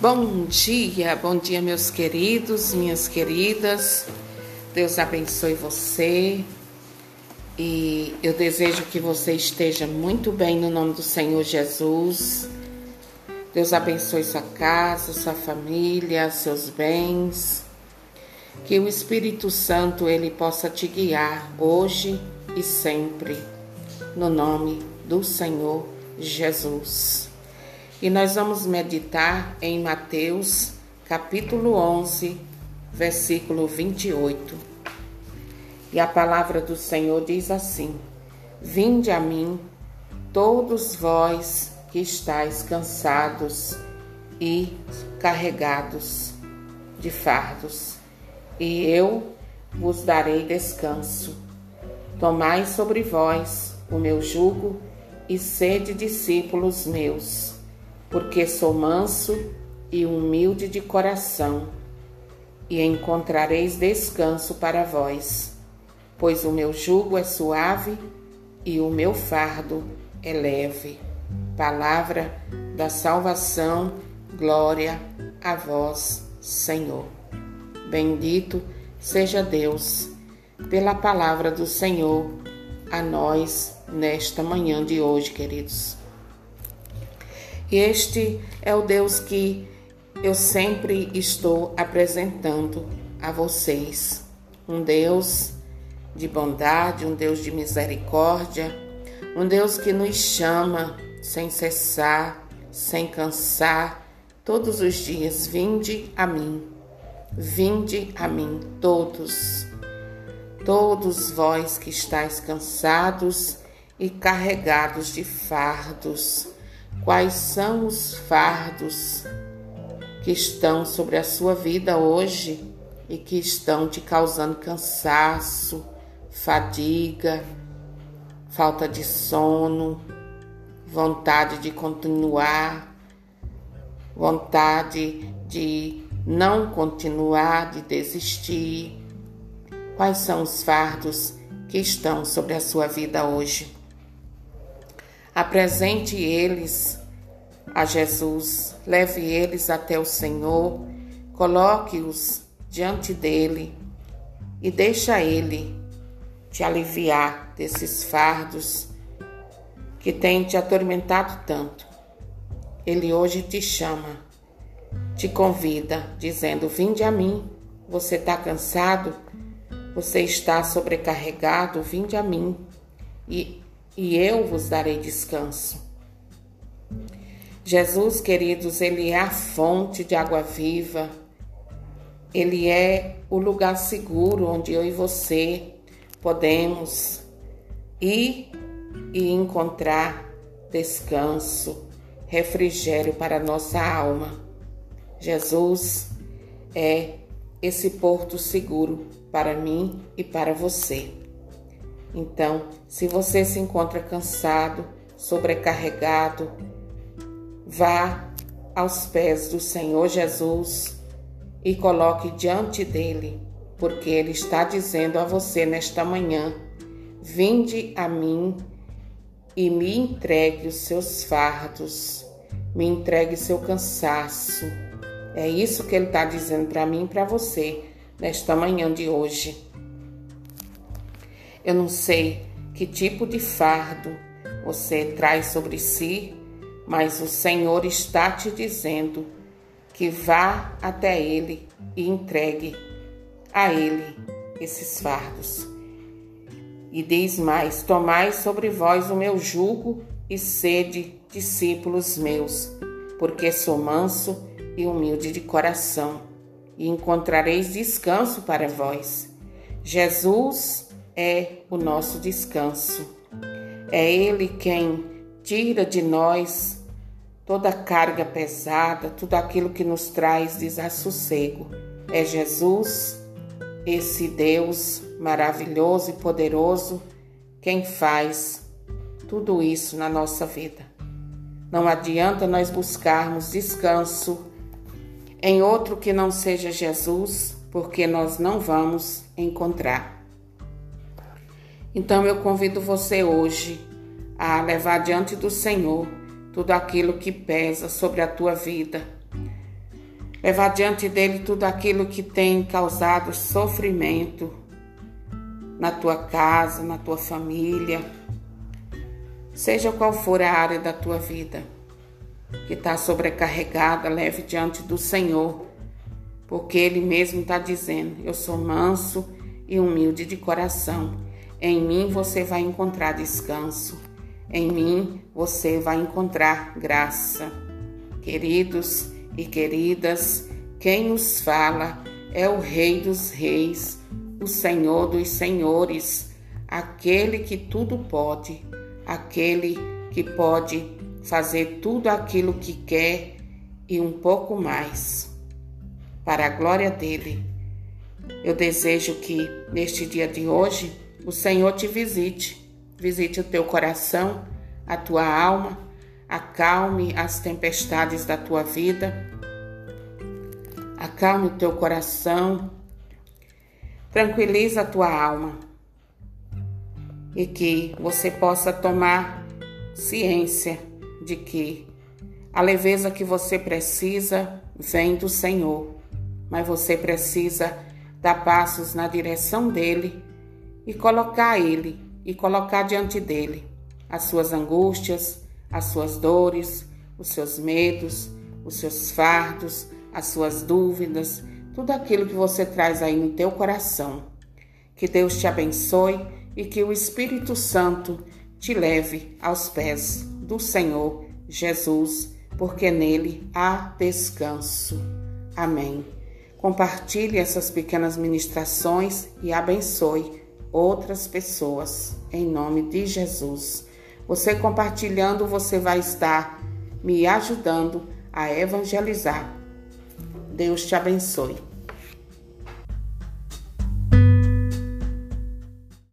Bom dia, bom dia, meus queridos, minhas queridas. Deus abençoe você e eu desejo que você esteja muito bem no nome do Senhor Jesus. Deus abençoe sua casa, sua família, seus bens. Que o Espírito Santo ele possa te guiar hoje e sempre, no nome do Senhor Jesus. E nós vamos meditar em Mateus, capítulo 11, versículo 28. E a palavra do Senhor diz assim: Vinde a mim, todos vós que estáis cansados e carregados de fardos, e eu vos darei descanso. Tomai sobre vós o meu jugo e sede discípulos meus porque sou manso e humilde de coração, e encontrareis descanso para vós, pois o meu jugo é suave e o meu fardo é leve. Palavra da salvação, glória a vós, Senhor. Bendito seja Deus pela palavra do Senhor a nós nesta manhã de hoje, queridos. Este é o Deus que eu sempre estou apresentando a vocês. Um Deus de bondade, um Deus de misericórdia, um Deus que nos chama sem cessar, sem cansar, todos os dias. Vinde a mim, vinde a mim, todos, todos vós que estáis cansados e carregados de fardos Quais são os fardos que estão sobre a sua vida hoje e que estão te causando cansaço, fadiga, falta de sono, vontade de continuar, vontade de não continuar, de desistir? Quais são os fardos que estão sobre a sua vida hoje? Apresente eles a Jesus, leve eles até o Senhor, coloque-os diante dele e deixa ele te aliviar desses fardos que têm te atormentado tanto. Ele hoje te chama, te convida, dizendo: Vinde a mim. Você está cansado? Você está sobrecarregado? Vinde a mim. E e eu vos darei descanso. Jesus, queridos, ele é a fonte de água viva. Ele é o lugar seguro onde eu e você podemos ir e encontrar descanso, refrigério para nossa alma. Jesus é esse porto seguro para mim e para você. Então, se você se encontra cansado, sobrecarregado, vá aos pés do Senhor Jesus e coloque diante dele, porque ele está dizendo a você nesta manhã: Vinde a mim e me entregue os seus fardos, me entregue seu cansaço. É isso que ele está dizendo para mim e para você nesta manhã de hoje. Eu não sei que tipo de fardo você traz sobre si, mas o Senhor está te dizendo que vá até Ele e entregue a Ele esses fardos. E diz mais: Tomai sobre vós o meu jugo e sede discípulos meus, porque sou manso e humilde de coração, e encontrareis descanso para vós. Jesus é o nosso descanso. É Ele quem tira de nós toda carga pesada, tudo aquilo que nos traz desassossego. É Jesus, esse Deus maravilhoso e poderoso, quem faz tudo isso na nossa vida. Não adianta nós buscarmos descanso em outro que não seja Jesus, porque nós não vamos encontrar. Então eu convido você hoje a levar diante do Senhor tudo aquilo que pesa sobre a tua vida. levar diante dele tudo aquilo que tem causado sofrimento na tua casa, na tua família, seja qual for a área da tua vida que está sobrecarregada, leve diante do Senhor, porque Ele mesmo está dizendo: Eu sou manso e humilde de coração. Em mim você vai encontrar descanso. Em mim você vai encontrar graça. Queridos e queridas, quem nos fala é o Rei dos Reis, o Senhor dos Senhores, aquele que tudo pode, aquele que pode fazer tudo aquilo que quer e um pouco mais. Para a glória dele, eu desejo que neste dia de hoje o Senhor te visite, visite o teu coração, a tua alma, acalme as tempestades da tua vida, acalme o teu coração, tranquiliza a tua alma. E que você possa tomar ciência de que a leveza que você precisa vem do Senhor, mas você precisa dar passos na direção dele e colocar ele e colocar diante dele as suas angústias, as suas dores, os seus medos, os seus fardos, as suas dúvidas, tudo aquilo que você traz aí no teu coração. Que Deus te abençoe e que o Espírito Santo te leve aos pés do Senhor Jesus, porque nele há descanso. Amém. Compartilhe essas pequenas ministrações e abençoe outras pessoas, em nome de Jesus. Você compartilhando, você vai estar me ajudando a evangelizar. Deus te abençoe.